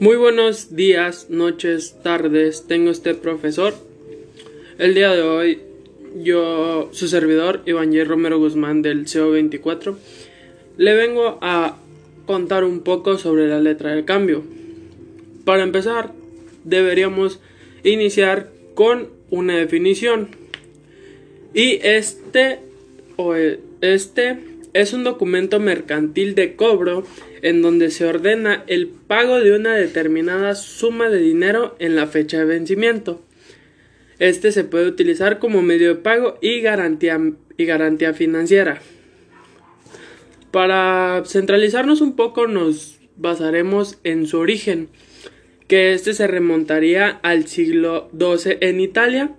Muy buenos días, noches, tardes, tengo este profesor. El día de hoy, yo, su servidor, Iván J. Romero Guzmán del CO24, le vengo a contar un poco sobre la letra de cambio. Para empezar, deberíamos iniciar con una definición. Y este o este es un documento mercantil de cobro en donde se ordena el pago de una determinada suma de dinero en la fecha de vencimiento. Este se puede utilizar como medio de pago y garantía, y garantía financiera. Para centralizarnos un poco nos basaremos en su origen, que este se remontaría al siglo XII en Italia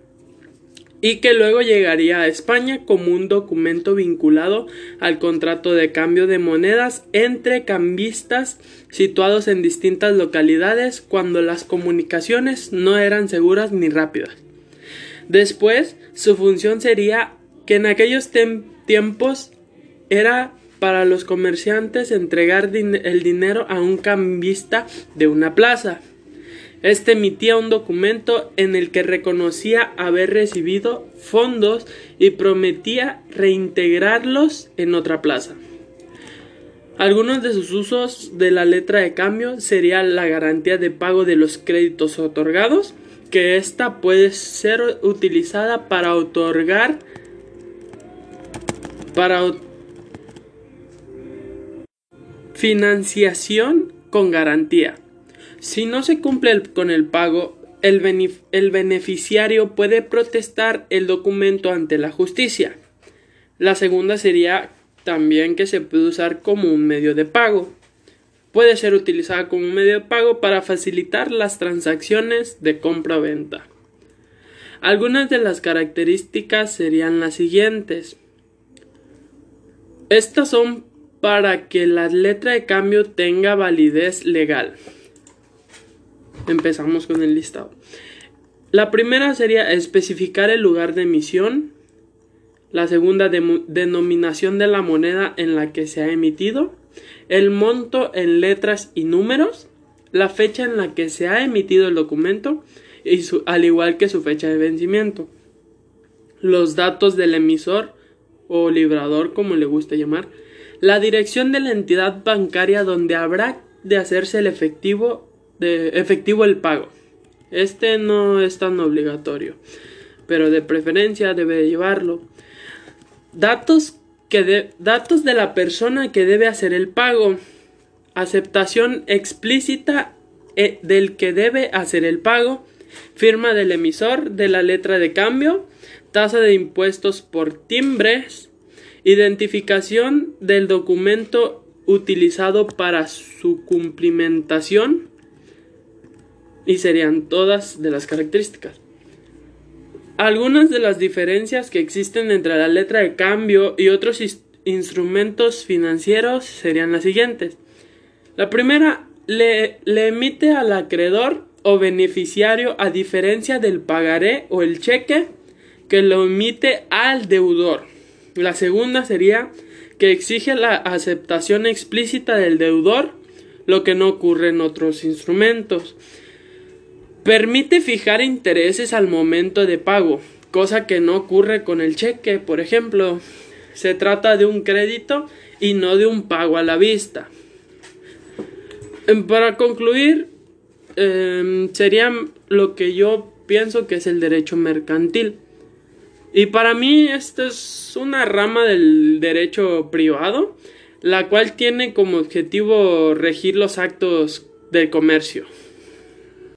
y que luego llegaría a España como un documento vinculado al contrato de cambio de monedas entre cambistas situados en distintas localidades cuando las comunicaciones no eran seguras ni rápidas. Después, su función sería que en aquellos tiempos era para los comerciantes entregar el dinero a un cambista de una plaza. Este emitía un documento en el que reconocía haber recibido fondos y prometía reintegrarlos en otra plaza. Algunos de sus usos de la letra de cambio sería la garantía de pago de los créditos otorgados, que ésta puede ser utilizada para otorgar para financiación con garantía si no se cumple con el pago, el, beneficiario puede protestar el documento ante la justicia. La segunda sería también que se puede usar como un medio de pago. Puede ser utilizada como un medio de pago para facilitar las transacciones de compra-venta. Algunas de las características serían las siguientes. Estas son para que la letra de cambio tenga validez legal empezamos con el listado. La primera sería especificar el lugar de emisión. La segunda, denominación de la moneda en la que se ha emitido. El monto en letras y números. La fecha en la que se ha emitido el documento. Y al igual que su fecha de vencimiento. Los datos del emisor o librador, como le gusta llamar. La dirección de la entidad bancaria donde habrá de hacerse el efectivo de efectivo el pago. Este no es tan obligatorio, pero de preferencia debe llevarlo. Datos que de, datos de la persona que debe hacer el pago. Aceptación explícita eh, del que debe hacer el pago. Firma del emisor de la letra de cambio. Tasa de impuestos por timbres. Identificación del documento utilizado para su cumplimentación y serían todas de las características. Algunas de las diferencias que existen entre la letra de cambio y otros instrumentos financieros serían las siguientes. La primera le, le emite al acreedor o beneficiario a diferencia del pagaré o el cheque que lo emite al deudor. La segunda sería que exige la aceptación explícita del deudor, lo que no ocurre en otros instrumentos. Permite fijar intereses al momento de pago, cosa que no ocurre con el cheque, por ejemplo. Se trata de un crédito y no de un pago a la vista. Em, para concluir, em, sería lo que yo pienso que es el derecho mercantil. Y para mí esta es una rama del derecho privado, la cual tiene como objetivo regir los actos del comercio.